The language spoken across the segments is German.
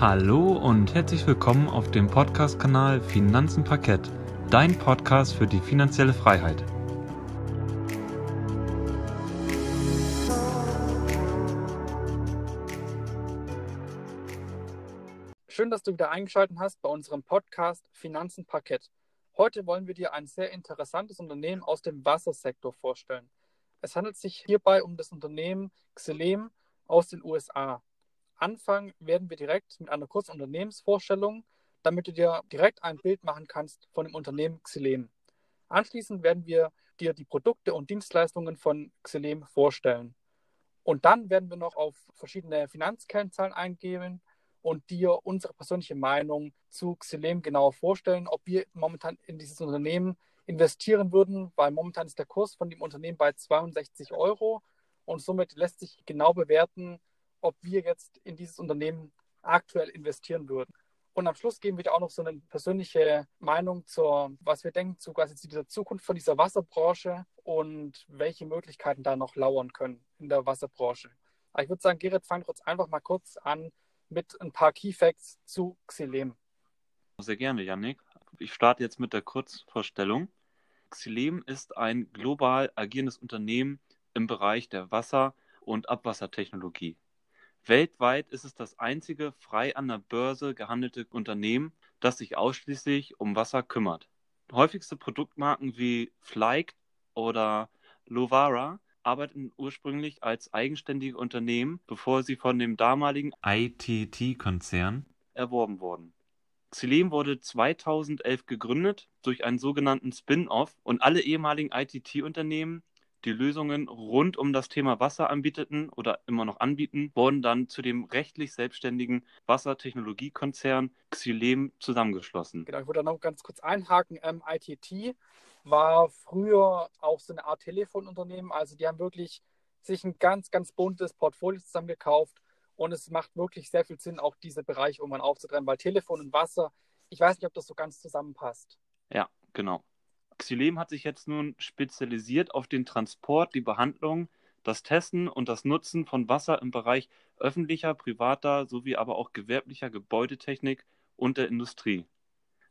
Hallo und herzlich willkommen auf dem Podcast-Kanal Finanzen Parkett, dein Podcast für die finanzielle Freiheit. Schön, dass du wieder eingeschaltet hast bei unserem Podcast Finanzen Parkett. Heute wollen wir dir ein sehr interessantes Unternehmen aus dem Wassersektor vorstellen. Es handelt sich hierbei um das Unternehmen Xylem aus den USA. Anfangen werden wir direkt mit einer kurzen Unternehmensvorstellung, damit du dir direkt ein Bild machen kannst von dem Unternehmen Xylem. Anschließend werden wir dir die Produkte und Dienstleistungen von Xylem vorstellen. Und dann werden wir noch auf verschiedene Finanzkennzahlen eingehen und dir unsere persönliche Meinung zu Xylem genauer vorstellen, ob wir momentan in dieses Unternehmen investieren würden, weil momentan ist der Kurs von dem Unternehmen bei 62 Euro und somit lässt sich genau bewerten, ob wir jetzt in dieses Unternehmen aktuell investieren würden. Und am Schluss geben wir auch noch so eine persönliche Meinung zur, was wir denken zu quasi dieser Zukunft von dieser Wasserbranche und welche Möglichkeiten da noch lauern können in der Wasserbranche. Aber ich würde sagen, Gerrit, fang uns einfach mal kurz an mit ein paar Key Facts zu Xylem. Sehr gerne, Yannick. Ich starte jetzt mit der Kurzvorstellung. Xylem ist ein global agierendes Unternehmen im Bereich der Wasser- und Abwassertechnologie. Weltweit ist es das einzige frei an der Börse gehandelte Unternehmen, das sich ausschließlich um Wasser kümmert. Häufigste Produktmarken wie Flyke oder Lovara arbeiteten ursprünglich als eigenständige Unternehmen, bevor sie von dem damaligen ITT-Konzern erworben wurden. Xylem wurde 2011 gegründet durch einen sogenannten Spin-off und alle ehemaligen ITT-Unternehmen die Lösungen rund um das Thema Wasser anbieteten oder immer noch anbieten, wurden dann zu dem rechtlich selbstständigen Wassertechnologiekonzern Xylem zusammengeschlossen. Genau, ich würde da noch ganz kurz einhaken. Ähm, ITT war früher auch so eine Art Telefonunternehmen. Also die haben wirklich sich ein ganz, ganz buntes Portfolio zusammengekauft und es macht wirklich sehr viel Sinn, auch diese Bereiche irgendwann aufzutrennen, weil Telefon und Wasser, ich weiß nicht, ob das so ganz zusammenpasst. Ja, genau. Xylem hat sich jetzt nun spezialisiert auf den Transport, die Behandlung, das Testen und das Nutzen von Wasser im Bereich öffentlicher, privater sowie aber auch gewerblicher Gebäudetechnik und der Industrie.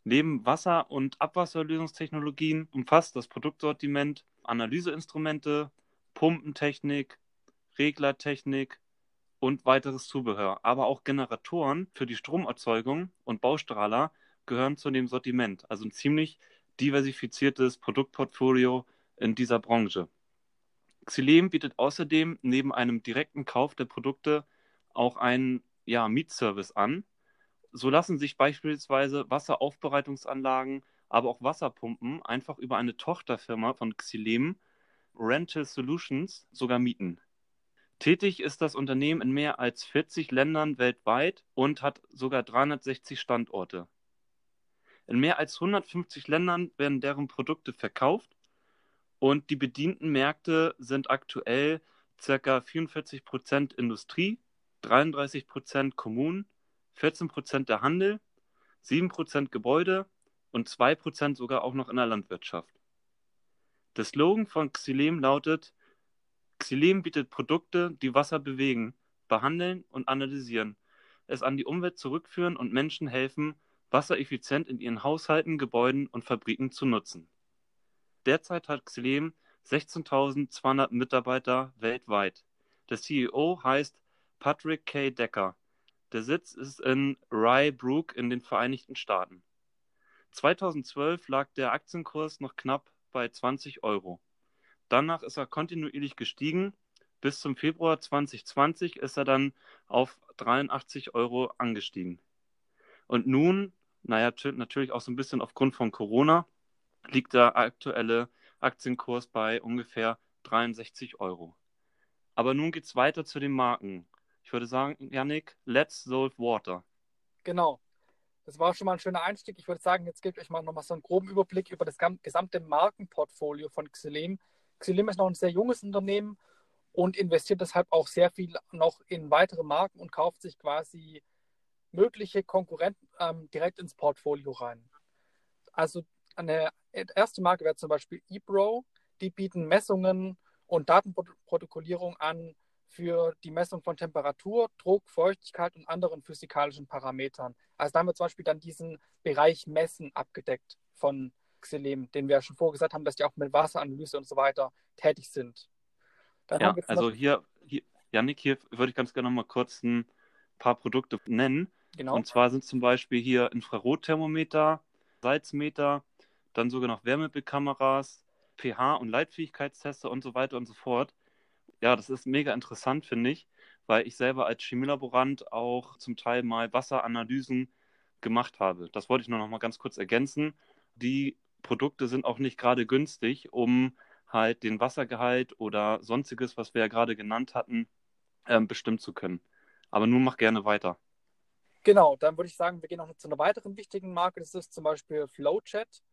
Neben Wasser- und Abwasserlösungstechnologien umfasst das Produktsortiment Analyseinstrumente, Pumpentechnik, Reglertechnik und weiteres Zubehör, aber auch Generatoren für die Stromerzeugung und Baustrahler gehören zu dem Sortiment, also ein ziemlich diversifiziertes Produktportfolio in dieser Branche. Xylem bietet außerdem neben einem direkten Kauf der Produkte auch einen ja, Mietservice an. So lassen sich beispielsweise Wasseraufbereitungsanlagen, aber auch Wasserpumpen einfach über eine Tochterfirma von Xylem, Rental Solutions, sogar mieten. Tätig ist das Unternehmen in mehr als 40 Ländern weltweit und hat sogar 360 Standorte. In mehr als 150 Ländern werden deren Produkte verkauft und die bedienten Märkte sind aktuell ca. 44% Industrie, 33% Kommunen, 14% der Handel, 7% Gebäude und 2% sogar auch noch in der Landwirtschaft. Der Slogan von Xylem lautet: Xylem bietet Produkte, die Wasser bewegen, behandeln und analysieren, es an die Umwelt zurückführen und Menschen helfen, Wasser effizient in ihren Haushalten, Gebäuden und Fabriken zu nutzen. Derzeit hat Xylem 16.200 Mitarbeiter weltweit. Der CEO heißt Patrick K. Decker. Der Sitz ist in Rye Brook in den Vereinigten Staaten. 2012 lag der Aktienkurs noch knapp bei 20 Euro. Danach ist er kontinuierlich gestiegen. Bis zum Februar 2020 ist er dann auf 83 Euro angestiegen. Und nun, naja, natürlich auch so ein bisschen aufgrund von Corona, liegt der aktuelle Aktienkurs bei ungefähr 63 Euro. Aber nun geht es weiter zu den Marken. Ich würde sagen, Yannick, let's solve water. Genau. Das war schon mal ein schöner Einstieg. Ich würde sagen, jetzt gebe ich euch mal nochmal so einen groben Überblick über das gesamte Markenportfolio von Xylem. Xylem ist noch ein sehr junges Unternehmen und investiert deshalb auch sehr viel noch in weitere Marken und kauft sich quasi mögliche Konkurrenten ähm, direkt ins Portfolio rein. Also eine erste Marke wäre zum Beispiel eBro. Die bieten Messungen und Datenprotokollierung an für die Messung von Temperatur, Druck, Feuchtigkeit und anderen physikalischen Parametern. Also da haben wir zum Beispiel dann diesen Bereich Messen abgedeckt von Xylem, den wir ja schon vorgesagt haben, dass die auch mit Wasseranalyse und so weiter tätig sind. Dann ja, also hier, hier, Janik, hier würde ich ganz gerne noch mal kurz ein paar Produkte nennen. Genau. Und zwar sind zum Beispiel hier Infrarotthermometer, Salzmeter, dann sogar noch Wärmebildkameras, pH- und Leitfähigkeitstester und so weiter und so fort. Ja, das ist mega interessant, finde ich, weil ich selber als Chemielaborant auch zum Teil mal Wasseranalysen gemacht habe. Das wollte ich nur noch mal ganz kurz ergänzen. Die Produkte sind auch nicht gerade günstig, um halt den Wassergehalt oder sonstiges, was wir ja gerade genannt hatten, ähm, bestimmen zu können. Aber nun mach gerne weiter. Genau, dann würde ich sagen, wir gehen noch zu einer weiteren wichtigen Marke. Das ist zum Beispiel Flowchat.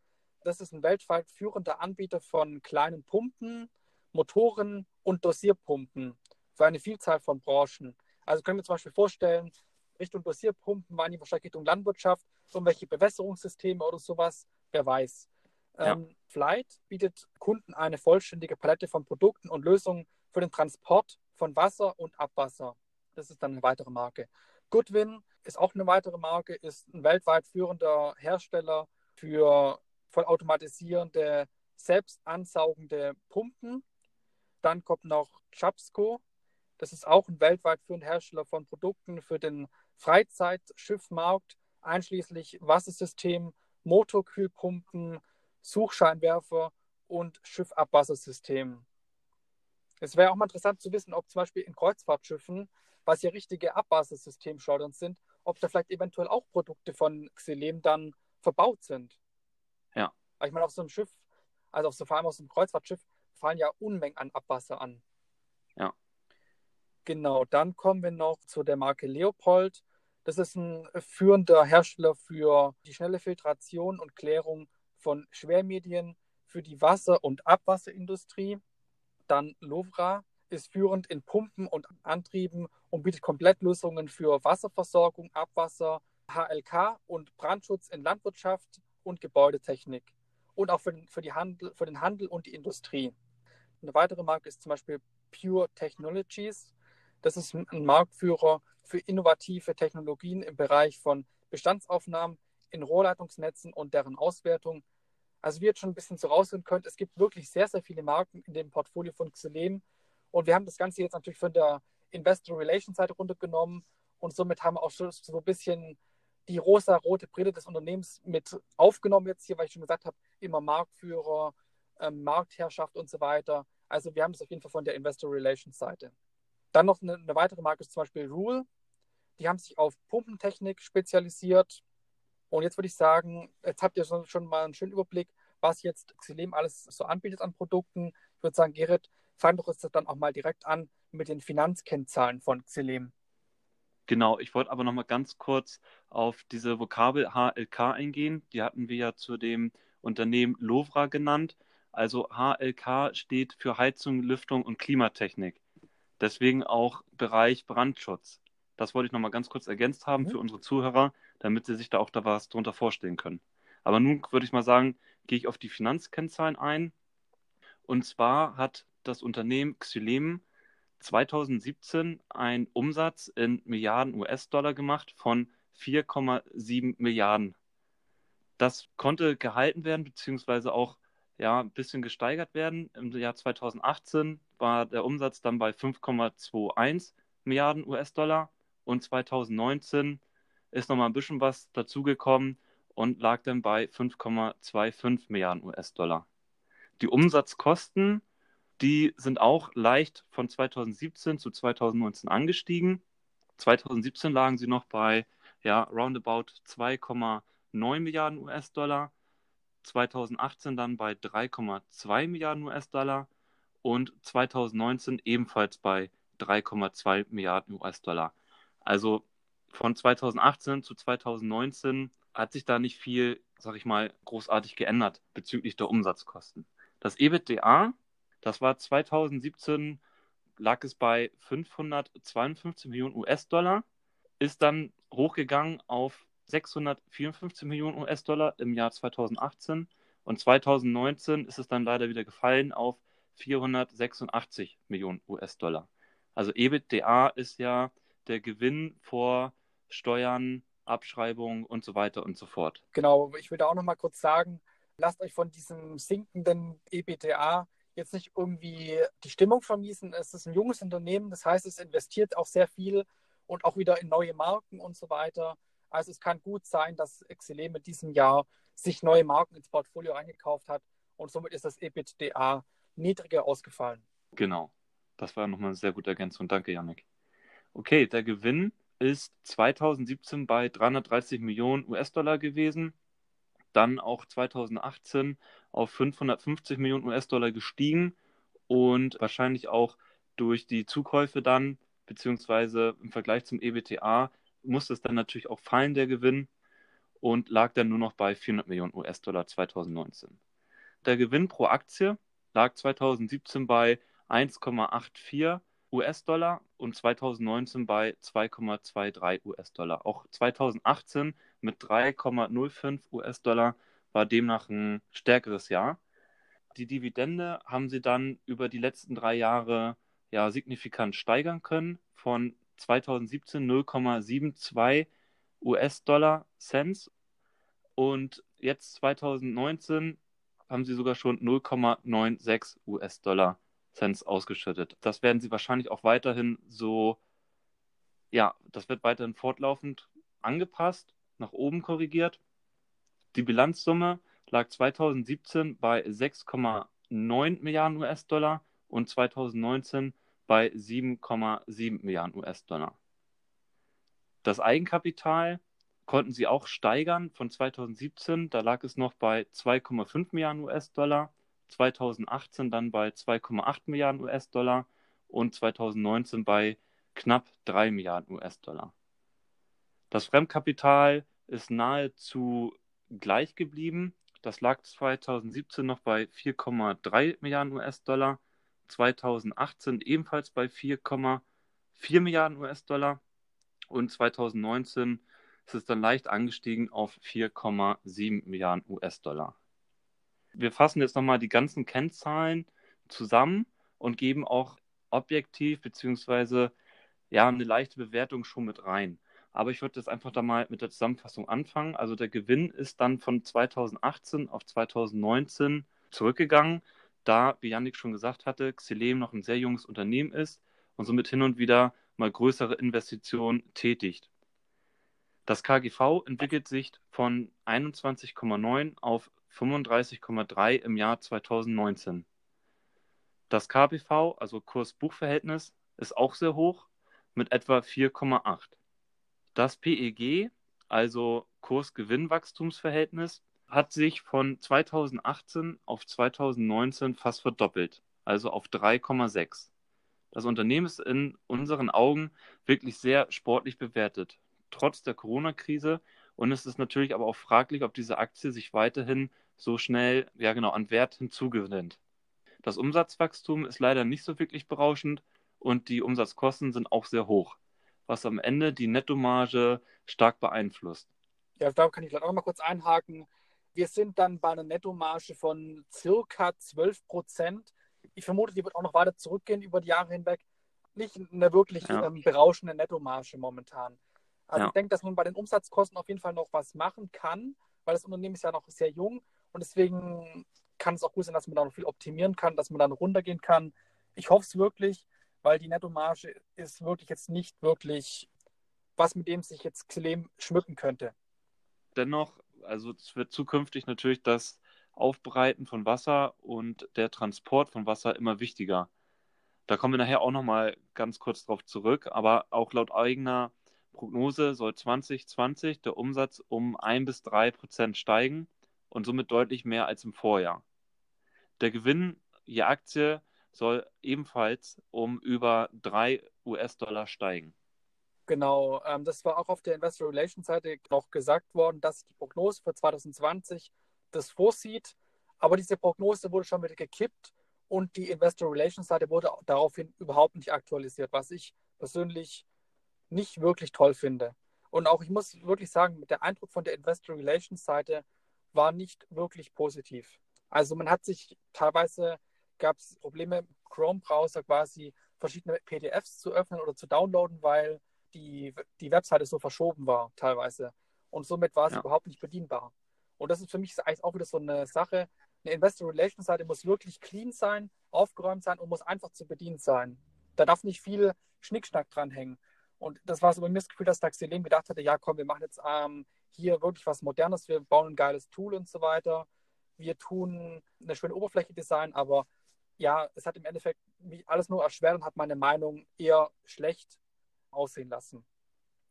Das ist ein weltweit führender Anbieter von kleinen Pumpen, Motoren und Dosierpumpen für eine Vielzahl von Branchen. Also können wir zum Beispiel vorstellen, Richtung Dosierpumpen waren die wahrscheinlich Richtung Landwirtschaft, irgendwelche Bewässerungssysteme oder sowas, wer weiß. Ja. Ähm, Flight bietet Kunden eine vollständige Palette von Produkten und Lösungen für den Transport von Wasser und Abwasser. Das ist dann eine weitere Marke. Goodwin ist auch eine weitere Marke, ist ein weltweit führender Hersteller für vollautomatisierende, selbstansaugende Pumpen. Dann kommt noch Chapsco. Das ist auch ein weltweit führender Hersteller von Produkten für den Freizeitschiffmarkt, einschließlich Wassersystem, Motorkühlpumpen, Suchscheinwerfer und Schiffabwassersystem. Es wäre auch mal interessant zu wissen, ob zum Beispiel in Kreuzfahrtschiffen, was ja richtige Abwassersystemschleudern sind, ob da vielleicht eventuell auch Produkte von Xylem dann verbaut sind. Ja. Weil ich meine, auf so einem Schiff, also auf so, vor allem auf so einem Kreuzfahrtschiff, fallen ja Unmengen an Abwasser an. Ja. Genau, dann kommen wir noch zu der Marke Leopold. Das ist ein führender Hersteller für die schnelle Filtration und Klärung von Schwermedien für die Wasser- und Abwasserindustrie. Dann Lovra ist führend in Pumpen und Antrieben und bietet Komplettlösungen für Wasserversorgung, Abwasser, HLK und Brandschutz in Landwirtschaft und Gebäudetechnik und auch für den, für, Handel, für den Handel und die Industrie. Eine weitere Marke ist zum Beispiel Pure Technologies. Das ist ein Marktführer für innovative Technologien im Bereich von Bestandsaufnahmen in Rohrleitungsnetzen und deren Auswertung. Also wie ihr jetzt schon ein bisschen so raushören könnt, es gibt wirklich sehr, sehr viele Marken in dem Portfolio von Xylem. Und wir haben das Ganze jetzt natürlich von der Investor Relations Seite runtergenommen und somit haben wir auch so ein bisschen die rosa-rote Brille des Unternehmens mit aufgenommen jetzt hier, weil ich schon gesagt habe, immer Marktführer, ähm, Marktherrschaft und so weiter. Also wir haben das auf jeden Fall von der Investor Relations Seite. Dann noch eine, eine weitere Marke ist zum Beispiel Rule. Die haben sich auf Pumpentechnik spezialisiert. Und jetzt würde ich sagen, jetzt habt ihr schon, schon mal einen schönen Überblick, was jetzt Xylem alles so anbietet an Produkten. Ich würde sagen, Gerrit, fang doch jetzt dann auch mal direkt an mit den Finanzkennzahlen von Xylem. Genau, ich wollte aber noch mal ganz kurz auf diese Vokabel HLK eingehen. Die hatten wir ja zu dem Unternehmen Lovra genannt. Also HLK steht für Heizung, Lüftung und Klimatechnik. Deswegen auch Bereich Brandschutz. Das wollte ich noch mal ganz kurz ergänzt haben mhm. für unsere Zuhörer, damit sie sich da auch da was drunter vorstellen können. Aber nun würde ich mal sagen, gehe ich auf die Finanzkennzahlen ein. Und zwar hat das Unternehmen Xylem 2017 einen Umsatz in Milliarden US-Dollar gemacht von 4,7 Milliarden. Das konnte gehalten werden, beziehungsweise auch ja, ein bisschen gesteigert werden. Im Jahr 2018 war der Umsatz dann bei 5,21 Milliarden US-Dollar und 2019 ist nochmal ein bisschen was dazugekommen und lag dann bei 5,25 Milliarden US-Dollar. Die Umsatzkosten die sind auch leicht von 2017 zu 2019 angestiegen. 2017 lagen sie noch bei ja, roundabout 2,9 Milliarden US-Dollar. 2018 dann bei 3,2 Milliarden US-Dollar und 2019 ebenfalls bei 3,2 Milliarden US-Dollar. Also von 2018 zu 2019 hat sich da nicht viel, sag ich mal, großartig geändert bezüglich der Umsatzkosten. Das EBITDA das war 2017, lag es bei 552 Millionen US-Dollar, ist dann hochgegangen auf 654 Millionen US-Dollar im Jahr 2018 und 2019 ist es dann leider wieder gefallen auf 486 Millionen US-Dollar. Also EBITDA ist ja der Gewinn vor Steuern, Abschreibungen und so weiter und so fort. Genau, ich würde auch noch mal kurz sagen, lasst euch von diesem sinkenden EBITDA jetzt nicht irgendwie die Stimmung vermiesen. Es ist ein junges Unternehmen, das heißt, es investiert auch sehr viel und auch wieder in neue Marken und so weiter. Also es kann gut sein, dass Exile mit diesem Jahr sich neue Marken ins Portfolio eingekauft hat und somit ist das EBITDA niedriger ausgefallen. Genau. Das war nochmal eine sehr gute Ergänzung. Danke, Janik. Okay, der Gewinn ist 2017 bei 330 Millionen US-Dollar gewesen, dann auch 2018 auf 550 Millionen US-Dollar gestiegen und wahrscheinlich auch durch die Zukäufe dann, beziehungsweise im Vergleich zum EBTA, musste es dann natürlich auch fallen, der Gewinn, und lag dann nur noch bei 400 Millionen US-Dollar 2019. Der Gewinn pro Aktie lag 2017 bei 1,84 US-Dollar und 2019 bei 2,23 US-Dollar. Auch 2018 mit 3,05 US-Dollar war demnach ein stärkeres Jahr. Die Dividende haben sie dann über die letzten drei Jahre ja signifikant steigern können von 2017 0,72 US-Dollar Cents und jetzt 2019 haben sie sogar schon 0,96 US-Dollar Cents ausgeschüttet. Das werden sie wahrscheinlich auch weiterhin so, ja, das wird weiterhin fortlaufend angepasst, nach oben korrigiert. Die Bilanzsumme lag 2017 bei 6,9 Milliarden US-Dollar und 2019 bei 7,7 Milliarden US-Dollar. Das Eigenkapital konnten sie auch steigern von 2017, da lag es noch bei 2,5 Milliarden US-Dollar 2018 dann bei 2,8 Milliarden US-Dollar und 2019 bei knapp 3 Milliarden US-Dollar. Das Fremdkapital ist nahezu gleich geblieben. Das lag 2017 noch bei 4,3 Milliarden US-Dollar, 2018 ebenfalls bei 4,4 Milliarden US-Dollar und 2019 ist es dann leicht angestiegen auf 4,7 Milliarden US-Dollar wir fassen jetzt nochmal die ganzen Kennzahlen zusammen und geben auch objektiv beziehungsweise ja eine leichte Bewertung schon mit rein. Aber ich würde jetzt einfach da mal mit der Zusammenfassung anfangen. Also der Gewinn ist dann von 2018 auf 2019 zurückgegangen, da, wie Yannick schon gesagt hatte, Xilem noch ein sehr junges Unternehmen ist und somit hin und wieder mal größere Investitionen tätigt. Das KGV entwickelt sich von 21,9 auf 35,3 im Jahr 2019. Das KPV, also Kurs-Buch-Verhältnis, ist auch sehr hoch mit etwa 4,8. Das PEG, also Kurs-Gewinn-Wachstumsverhältnis, hat sich von 2018 auf 2019 fast verdoppelt, also auf 3,6. Das Unternehmen ist in unseren Augen wirklich sehr sportlich bewertet, trotz der Corona-Krise. Und es ist natürlich aber auch fraglich, ob diese Aktie sich weiterhin so schnell, ja genau, an Wert hinzugewinnt. Das Umsatzwachstum ist leider nicht so wirklich berauschend und die Umsatzkosten sind auch sehr hoch, was am Ende die Nettomarge stark beeinflusst. Ja, da kann ich vielleicht auch mal kurz einhaken. Wir sind dann bei einer Nettomarge von circa 12 Prozent. Ich vermute, die wird auch noch weiter zurückgehen über die Jahre hinweg. Nicht eine wirklich ja. ähm, berauschende Nettomarge momentan. Also ja. ich denke, dass man bei den Umsatzkosten auf jeden Fall noch was machen kann, weil das Unternehmen ist ja noch sehr jung und deswegen kann es auch gut sein, dass man da noch viel optimieren kann, dass man dann runtergehen kann. Ich hoffe es wirklich, weil die Nettomarge ist wirklich jetzt nicht wirklich was, mit dem sich jetzt Xylem schmücken könnte. Dennoch, also es wird zukünftig natürlich das Aufbereiten von Wasser und der Transport von Wasser immer wichtiger. Da kommen wir nachher auch nochmal ganz kurz drauf zurück, aber auch laut eigener Prognose soll 2020 der Umsatz um 1 bis 3 Prozent steigen und somit deutlich mehr als im Vorjahr. Der Gewinn je Aktie soll ebenfalls um über 3 US-Dollar steigen. Genau, ähm, das war auch auf der Investor Relations Seite noch gesagt worden, dass die Prognose für 2020 das vorsieht. Aber diese Prognose wurde schon wieder gekippt und die Investor Relations Seite wurde daraufhin überhaupt nicht aktualisiert, was ich persönlich nicht wirklich toll finde. Und auch ich muss wirklich sagen, der Eindruck von der Investor Relations Seite war nicht wirklich positiv. Also man hat sich teilweise gab es Probleme im Chrome-Browser quasi verschiedene PDFs zu öffnen oder zu downloaden, weil die, die Webseite so verschoben war teilweise. Und somit war sie ja. überhaupt nicht bedienbar. Und das ist für mich eigentlich auch wieder so eine Sache. Eine Investor Relations Seite muss wirklich clean sein, aufgeräumt sein und muss einfach zu bedienen sein. Da darf nicht viel Schnickschnack dranhängen. Und das war so bei mir das Gefühl, dass Taxilem gedacht hatte, ja komm, wir machen jetzt ähm, hier wirklich was Modernes, wir bauen ein geiles Tool und so weiter. Wir tun eine schöne Oberfläche design, aber ja, es hat im Endeffekt mich alles nur erschwert und hat meine Meinung eher schlecht aussehen lassen.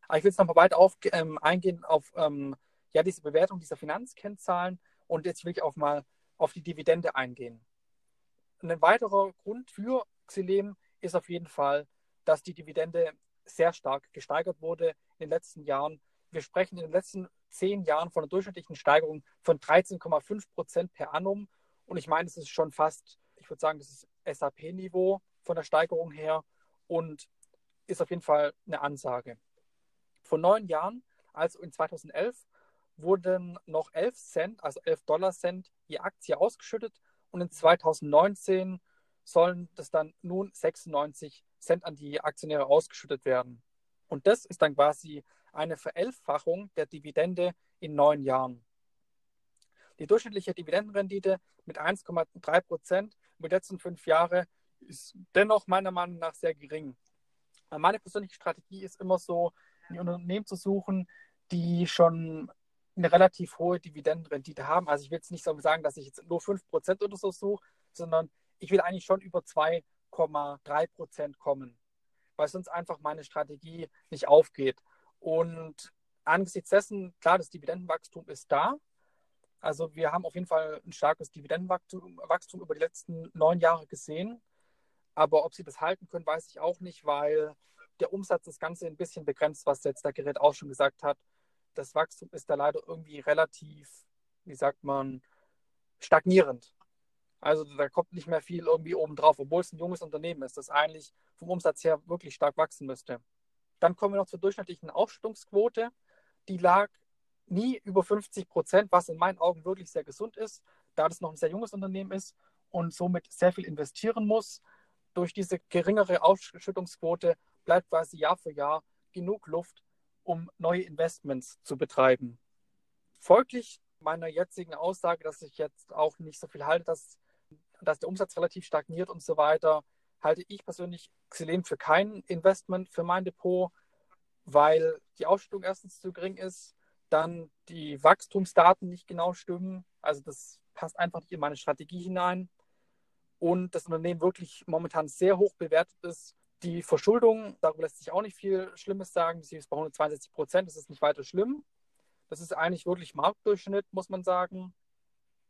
Aber ich will jetzt noch mal weiter auf, ähm, eingehen auf ähm, ja, diese Bewertung dieser Finanzkennzahlen und jetzt will ich auch mal auf die Dividende eingehen. Ein weiterer Grund für Xylem ist auf jeden Fall, dass die Dividende sehr stark gesteigert wurde in den letzten Jahren. Wir sprechen in den letzten zehn Jahren von einer durchschnittlichen Steigerung von 13,5 Prozent per annum. Und ich meine, das ist schon fast, ich würde sagen, das ist SAP-Niveau von der Steigerung her und ist auf jeden Fall eine Ansage. Vor neun Jahren, also in 2011, wurden noch 11 Cent, also 11 Dollar Cent je Aktie ausgeschüttet und in 2019 sollen das dann nun 96 Cent an die Aktionäre ausgeschüttet werden. Und das ist dann quasi eine Verelffachung der Dividende in neun Jahren. Die durchschnittliche Dividendenrendite mit 1,3 Prozent über die letzten fünf Jahre ist dennoch meiner Meinung nach sehr gering. Meine persönliche Strategie ist immer so, ein Unternehmen zu suchen, die schon eine relativ hohe Dividendenrendite haben. Also ich will jetzt nicht so sagen, dass ich jetzt nur 5% oder so suche, sondern ich will eigentlich schon über 2,3% kommen, weil sonst einfach meine Strategie nicht aufgeht. Und angesichts dessen, klar, das Dividendenwachstum ist da. Also wir haben auf jeden Fall ein starkes Dividendenwachstum über die letzten neun Jahre gesehen. Aber ob sie das halten können, weiß ich auch nicht, weil der Umsatz das Ganze ein bisschen begrenzt, was jetzt der Gerät auch schon gesagt hat. Das Wachstum ist da leider irgendwie relativ, wie sagt man, stagnierend. Also da kommt nicht mehr viel irgendwie oben drauf, obwohl es ein junges Unternehmen ist, das eigentlich vom Umsatz her wirklich stark wachsen müsste. Dann kommen wir noch zur durchschnittlichen Ausschüttungsquote. Die lag nie über 50 Prozent, was in meinen Augen wirklich sehr gesund ist, da das noch ein sehr junges Unternehmen ist und somit sehr viel investieren muss. Durch diese geringere Ausschüttungsquote bleibt quasi Jahr für Jahr genug Luft, um neue Investments zu betreiben. Folglich meiner jetzigen Aussage, dass ich jetzt auch nicht so viel halte, dass, dass der Umsatz relativ stagniert und so weiter, halte ich persönlich Xylem für kein Investment für mein Depot, weil die Ausschüttung erstens zu gering ist, dann die Wachstumsdaten nicht genau stimmen. Also das passt einfach nicht in meine Strategie hinein. Und das Unternehmen wirklich momentan sehr hoch bewertet ist die Verschuldung, darüber lässt sich auch nicht viel Schlimmes sagen. Sie ist bei 162 Prozent, das ist nicht weiter schlimm. Das ist eigentlich wirklich Marktdurchschnitt, muss man sagen.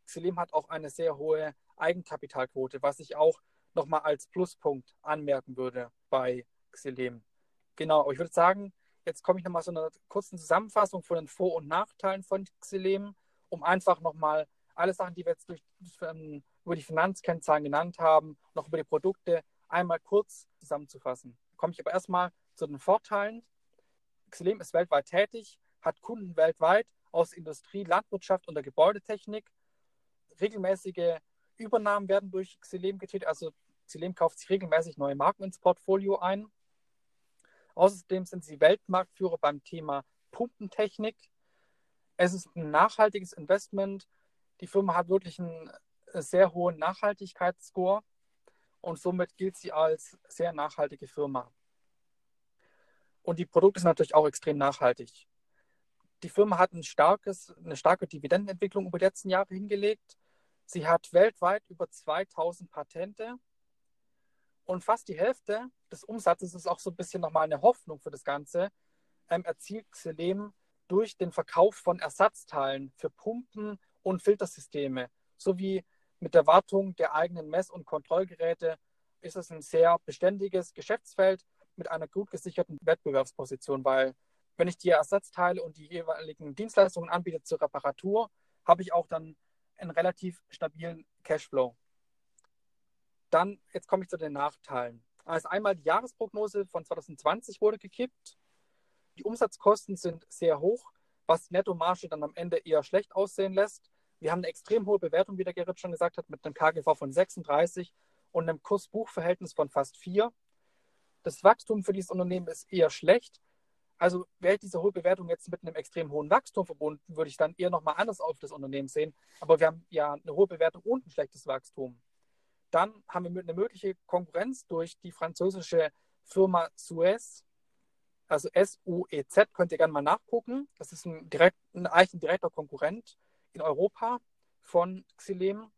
Xelim hat auch eine sehr hohe Eigenkapitalquote, was ich auch nochmal als Pluspunkt anmerken würde bei Xelim. Genau, aber ich würde sagen, jetzt komme ich nochmal zu einer kurzen Zusammenfassung von den Vor- und Nachteilen von Xelim, um einfach nochmal alle Sachen, die wir jetzt durch, ähm, über die Finanzkennzahlen genannt haben, noch über die Produkte einmal kurz zusammenzufassen. Komme ich aber erstmal zu den Vorteilen. Xylem ist weltweit tätig, hat Kunden weltweit aus Industrie, Landwirtschaft und der Gebäudetechnik. Regelmäßige Übernahmen werden durch Xylem getätigt, also Xylem kauft sich regelmäßig neue Marken ins Portfolio ein. Außerdem sind sie Weltmarktführer beim Thema Pumpentechnik. Es ist ein nachhaltiges Investment. Die Firma hat wirklich einen sehr hohen Nachhaltigkeitsscore und somit gilt sie als sehr nachhaltige Firma. Und die Produkte sind natürlich auch extrem nachhaltig. Die Firma hat ein starkes, eine starke Dividendenentwicklung über die letzten Jahre hingelegt. Sie hat weltweit über 2000 Patente und fast die Hälfte des Umsatzes ist auch so ein bisschen nochmal eine Hoffnung für das Ganze, ähm, erzielt Xylem durch den Verkauf von Ersatzteilen für Pumpen und Filtersysteme sowie mit der Wartung der eigenen Mess- und Kontrollgeräte ist es ein sehr beständiges Geschäftsfeld mit einer gut gesicherten Wettbewerbsposition, weil wenn ich die Ersatzteile und die jeweiligen Dienstleistungen anbiete zur Reparatur, habe ich auch dann einen relativ stabilen Cashflow. Dann, jetzt komme ich zu den Nachteilen. Also einmal die Jahresprognose von 2020 wurde gekippt. Die Umsatzkosten sind sehr hoch, was die Nettomarge dann am Ende eher schlecht aussehen lässt. Wir haben eine extrem hohe Bewertung, wie der Gerrit schon gesagt hat, mit einem KGV von 36 und einem Kurs-Buch-Verhältnis von fast 4. das Wachstum für dieses Unternehmen ist eher schlecht. Also wäre diese hohe Bewertung jetzt mit einem extrem hohen Wachstum verbunden, würde ich dann eher nochmal anders auf das Unternehmen sehen. Aber wir haben ja eine hohe Bewertung und ein schlechtes Wachstum. Dann haben wir eine mögliche Konkurrenz durch die französische Firma Suez, also S-U-E-Z, könnt ihr gerne mal nachgucken. Das ist ein, direkt, ein, eigentlich ein direkter Konkurrent in Europa von Xylem,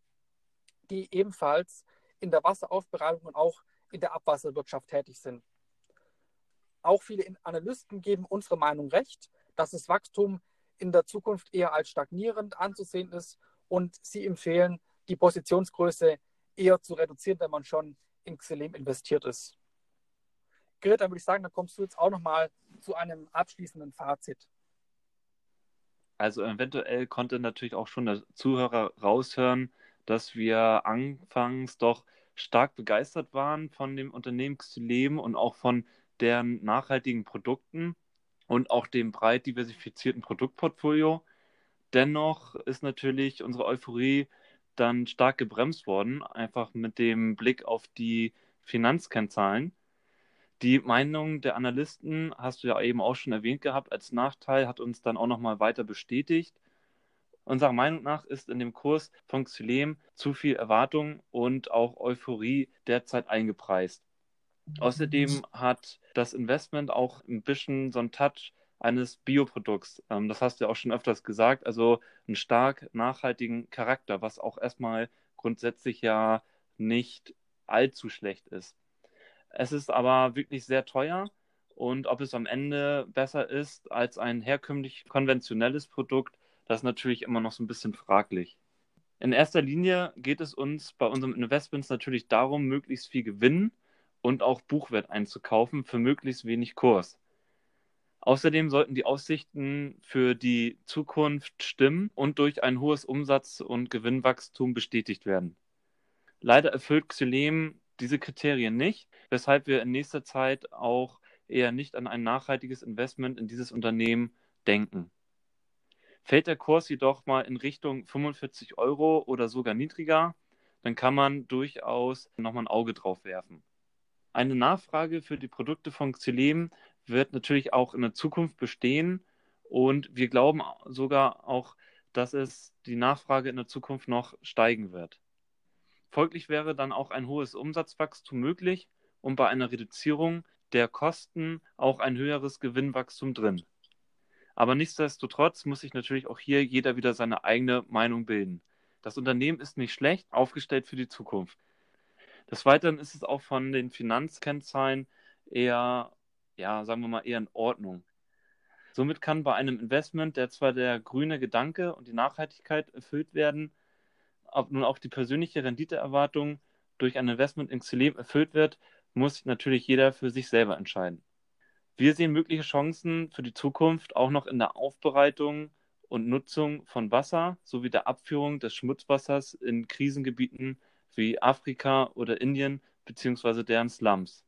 die ebenfalls in der Wasseraufbereitung und auch in der Abwasserwirtschaft tätig sind. Auch viele Analysten geben unsere Meinung recht, dass das Wachstum in der Zukunft eher als stagnierend anzusehen ist und sie empfehlen, die Positionsgröße eher zu reduzieren, wenn man schon in Xylem investiert ist. Grit, dann würde ich sagen, dann kommst du jetzt auch nochmal zu einem abschließenden Fazit. Also eventuell konnte natürlich auch schon der Zuhörer raushören, dass wir anfangs doch stark begeistert waren von dem Unternehmen Xylem und auch von deren nachhaltigen Produkten und auch dem breit diversifizierten Produktportfolio. Dennoch ist natürlich unsere Euphorie dann stark gebremst worden, einfach mit dem Blick auf die Finanzkennzahlen. Die Meinung der Analysten hast du ja eben auch schon erwähnt gehabt als Nachteil, hat uns dann auch nochmal weiter bestätigt. Unserer Meinung nach ist in dem Kurs von Xylem zu viel Erwartung und auch Euphorie derzeit eingepreist. Außerdem hat das Investment auch ein bisschen so einen Touch eines Bioprodukts. Ähm, das hast du ja auch schon öfters gesagt, also einen stark nachhaltigen Charakter, was auch erstmal grundsätzlich ja nicht allzu schlecht ist. Es ist aber wirklich sehr teuer und ob es am Ende besser ist als ein herkömmlich konventionelles Produkt, das ist natürlich immer noch so ein bisschen fraglich. In erster Linie geht es uns bei unseren Investments natürlich darum, möglichst viel Gewinn und auch Buchwert einzukaufen für möglichst wenig Kurs. Außerdem sollten die Aussichten für die Zukunft stimmen und durch ein hohes Umsatz- und Gewinnwachstum bestätigt werden. Leider erfüllt Xylem diese Kriterien nicht, weshalb wir in nächster Zeit auch eher nicht an ein nachhaltiges Investment in dieses Unternehmen denken. Fällt der Kurs jedoch mal in Richtung 45 Euro oder sogar niedriger, dann kann man durchaus nochmal ein Auge drauf werfen. Eine Nachfrage für die Produkte von Xylem wird natürlich auch in der Zukunft bestehen und wir glauben sogar auch, dass es die Nachfrage in der Zukunft noch steigen wird. Folglich wäre dann auch ein hohes Umsatzwachstum möglich und bei einer Reduzierung der Kosten auch ein höheres Gewinnwachstum drin. Aber nichtsdestotrotz muss sich natürlich auch hier jeder wieder seine eigene Meinung bilden. Das Unternehmen ist nicht schlecht aufgestellt für die Zukunft. Des Weiteren ist es auch von den Finanzkennzahlen eher ja, sagen wir mal, eher in Ordnung. Somit kann bei einem Investment, der zwar der grüne Gedanke und die Nachhaltigkeit erfüllt werden, ob nun auch die persönliche Renditeerwartung durch ein Investment in Xylem erfüllt wird, muss natürlich jeder für sich selber entscheiden. Wir sehen mögliche Chancen für die Zukunft auch noch in der Aufbereitung und Nutzung von Wasser sowie der Abführung des Schmutzwassers in Krisengebieten wie Afrika oder Indien bzw. deren Slums.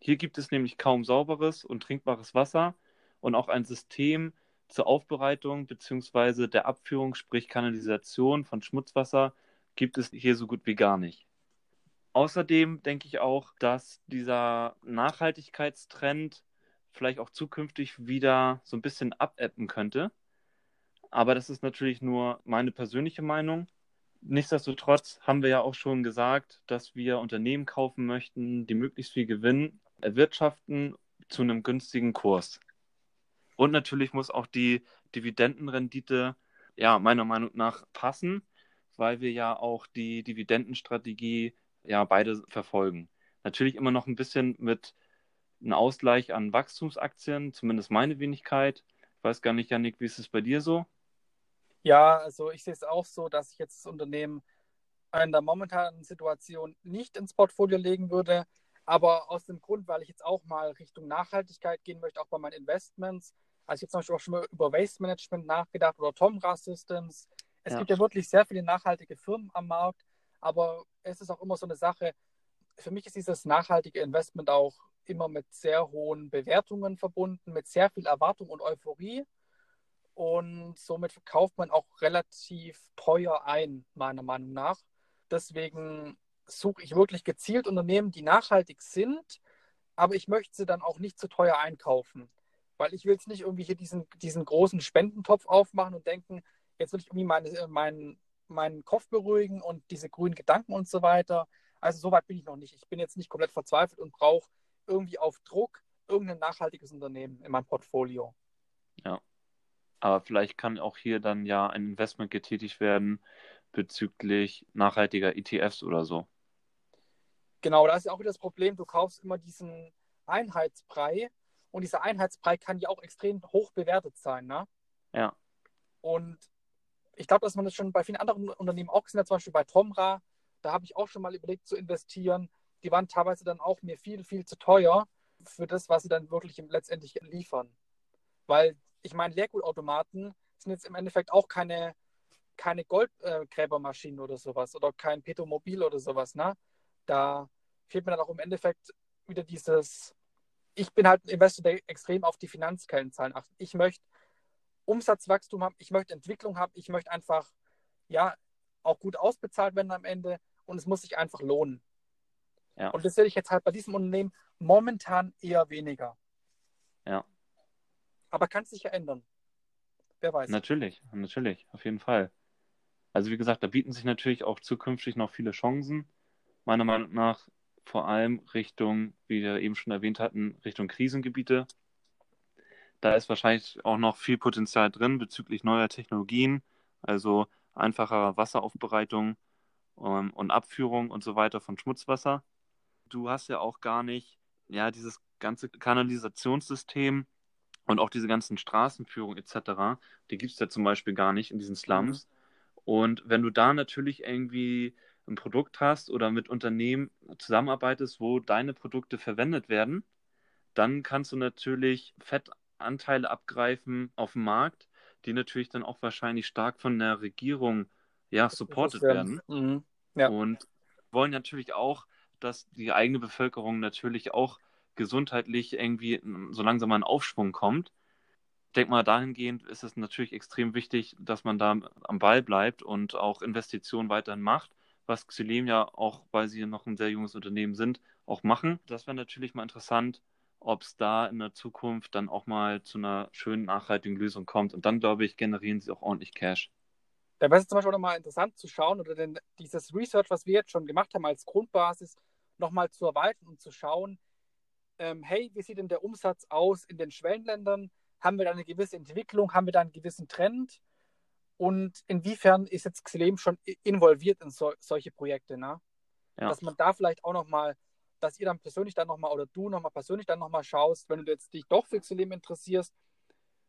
Hier gibt es nämlich kaum sauberes und trinkbares Wasser und auch ein System zur Aufbereitung bzw. der Abführung, sprich Kanalisation von Schmutzwasser, gibt es hier so gut wie gar nicht. Außerdem denke ich auch, dass dieser Nachhaltigkeitstrend vielleicht auch zukünftig wieder so ein bisschen abebben könnte. Aber das ist natürlich nur meine persönliche Meinung. Nichtsdestotrotz haben wir ja auch schon gesagt, dass wir Unternehmen kaufen möchten, die möglichst viel Gewinn erwirtschaften zu einem günstigen Kurs. Und natürlich muss auch die Dividendenrendite ja meiner Meinung nach passen, weil wir ja auch die Dividendenstrategie ja beide verfolgen. Natürlich immer noch ein bisschen mit einem Ausgleich an Wachstumsaktien, zumindest meine Wenigkeit. Ich weiß gar nicht, Janik, wie ist es bei dir so? Ja, also ich sehe es auch so, dass ich jetzt das Unternehmen in der momentanen Situation nicht ins Portfolio legen würde. Aber aus dem Grund, weil ich jetzt auch mal Richtung Nachhaltigkeit gehen möchte, auch bei meinen Investments. Also ich habe zum Beispiel auch schon mal über Waste Management nachgedacht oder Tomra Systems. Es ja. gibt ja wirklich sehr viele nachhaltige Firmen am Markt, aber es ist auch immer so eine Sache. Für mich ist dieses nachhaltige Investment auch immer mit sehr hohen Bewertungen verbunden, mit sehr viel Erwartung und Euphorie. Und somit verkauft man auch relativ teuer ein, meiner Meinung nach. Deswegen suche ich wirklich gezielt Unternehmen, die nachhaltig sind, aber ich möchte sie dann auch nicht zu teuer einkaufen. Weil ich will jetzt nicht irgendwie hier diesen, diesen großen Spendentopf aufmachen und denken, jetzt will ich irgendwie meine, meinen, meinen Kopf beruhigen und diese grünen Gedanken und so weiter. Also so weit bin ich noch nicht. Ich bin jetzt nicht komplett verzweifelt und brauche irgendwie auf Druck irgendein nachhaltiges Unternehmen in meinem Portfolio. Ja. Aber vielleicht kann auch hier dann ja ein Investment getätigt werden bezüglich nachhaltiger ETFs oder so. Genau, da ist ja auch wieder das Problem, du kaufst immer diesen Einheitsbrei und dieser Einheitsbrei kann ja auch extrem hoch bewertet sein, ne? Ja. Und ich glaube, dass man das schon bei vielen anderen Unternehmen auch gesehen hat, zum Beispiel bei Tomra, da habe ich auch schon mal überlegt zu investieren. Die waren teilweise dann auch mir viel, viel zu teuer für das, was sie dann wirklich letztendlich liefern. Weil ich meine, Leergutautomaten sind jetzt im Endeffekt auch keine, keine Goldgräbermaschinen äh, oder sowas oder kein Petromobil oder sowas. Ne? Da fehlt mir dann auch im Endeffekt wieder dieses, ich bin halt ein Investor, der extrem auf die Finanzkellenzahlen achtet. Ich möchte Umsatzwachstum haben, ich möchte Entwicklung haben, ich möchte einfach, ja, auch gut ausbezahlt werden am Ende und es muss sich einfach lohnen. Ja. Und das sehe ich jetzt halt bei diesem Unternehmen momentan eher weniger. Ja. Aber kann sich ja ändern. Wer weiß. Natürlich, natürlich, auf jeden Fall. Also wie gesagt, da bieten sich natürlich auch zukünftig noch viele Chancen. Meiner Meinung nach vor allem Richtung, wie wir eben schon erwähnt hatten, Richtung Krisengebiete. Da ist wahrscheinlich auch noch viel Potenzial drin bezüglich neuer Technologien, also einfacherer Wasseraufbereitung ähm, und Abführung und so weiter von Schmutzwasser. Du hast ja auch gar nicht, ja, dieses ganze Kanalisationssystem und auch diese ganzen Straßenführung etc., die gibt es ja zum Beispiel gar nicht in diesen Slums. Mhm. Und wenn du da natürlich irgendwie ein Produkt hast oder mit Unternehmen zusammenarbeitest, wo deine Produkte verwendet werden, dann kannst du natürlich Fettanteile abgreifen auf dem Markt, die natürlich dann auch wahrscheinlich stark von der Regierung ja, supported werden. Mhm. Ja. Und wollen natürlich auch, dass die eigene Bevölkerung natürlich auch gesundheitlich irgendwie so langsam einen Aufschwung kommt. Ich denke mal, dahingehend ist es natürlich extrem wichtig, dass man da am Ball bleibt und auch Investitionen weiterhin macht, was Xylem ja auch, weil sie noch ein sehr junges Unternehmen sind, auch machen. Das wäre natürlich mal interessant, ob es da in der Zukunft dann auch mal zu einer schönen, nachhaltigen Lösung kommt. Und dann, glaube ich, generieren sie auch ordentlich Cash. Da wäre es zum Beispiel auch nochmal interessant zu schauen oder denn dieses Research, was wir jetzt schon gemacht haben als Grundbasis, nochmal zu erweitern und zu schauen, ähm, hey, wie sieht denn der Umsatz aus in den Schwellenländern? Haben wir da eine gewisse Entwicklung? Haben wir da einen gewissen Trend? Und inwiefern ist jetzt Xilem schon involviert in so, solche Projekte? Ne? Ja. Dass man da vielleicht auch nochmal, dass ihr dann persönlich dann nochmal oder du nochmal persönlich dann nochmal schaust, wenn du jetzt dich doch für Xilem interessierst,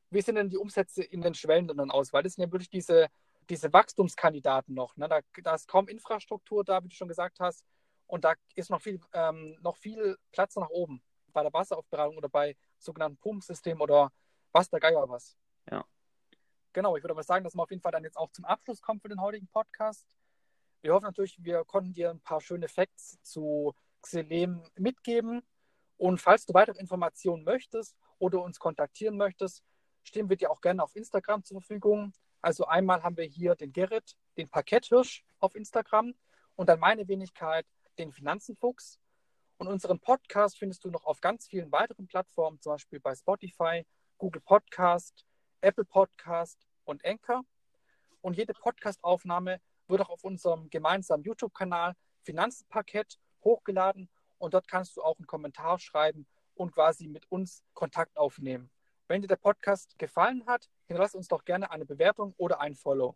wie sehen denn die Umsätze in den Schwellenländern aus? Weil das sind ja wirklich diese, diese Wachstumskandidaten noch. Ne? Da, da ist kaum Infrastruktur da, wie du schon gesagt hast. Und da ist noch viel, ähm, noch viel Platz nach oben bei der Wasseraufbereitung oder bei sogenannten Pumpsystemen oder was der Geier was. Ja. Genau, ich würde aber sagen, dass wir auf jeden Fall dann jetzt auch zum Abschluss kommen für den heutigen Podcast. Wir hoffen natürlich, wir konnten dir ein paar schöne Facts zu Xelem mitgeben. Und falls du weitere Informationen möchtest oder uns kontaktieren möchtest, stehen wir dir auch gerne auf Instagram zur Verfügung. Also einmal haben wir hier den Gerrit, den Parketthirsch auf Instagram und dann meine Wenigkeit, den Finanzenfuchs. Und unseren Podcast findest du noch auf ganz vielen weiteren Plattformen, zum Beispiel bei Spotify, Google Podcast, Apple Podcast und Anchor. Und jede Podcastaufnahme wird auch auf unserem gemeinsamen YouTube-Kanal Finanzenparkett hochgeladen. Und dort kannst du auch einen Kommentar schreiben und quasi mit uns Kontakt aufnehmen. Wenn dir der Podcast gefallen hat, hinterlass uns doch gerne eine Bewertung oder ein Follow.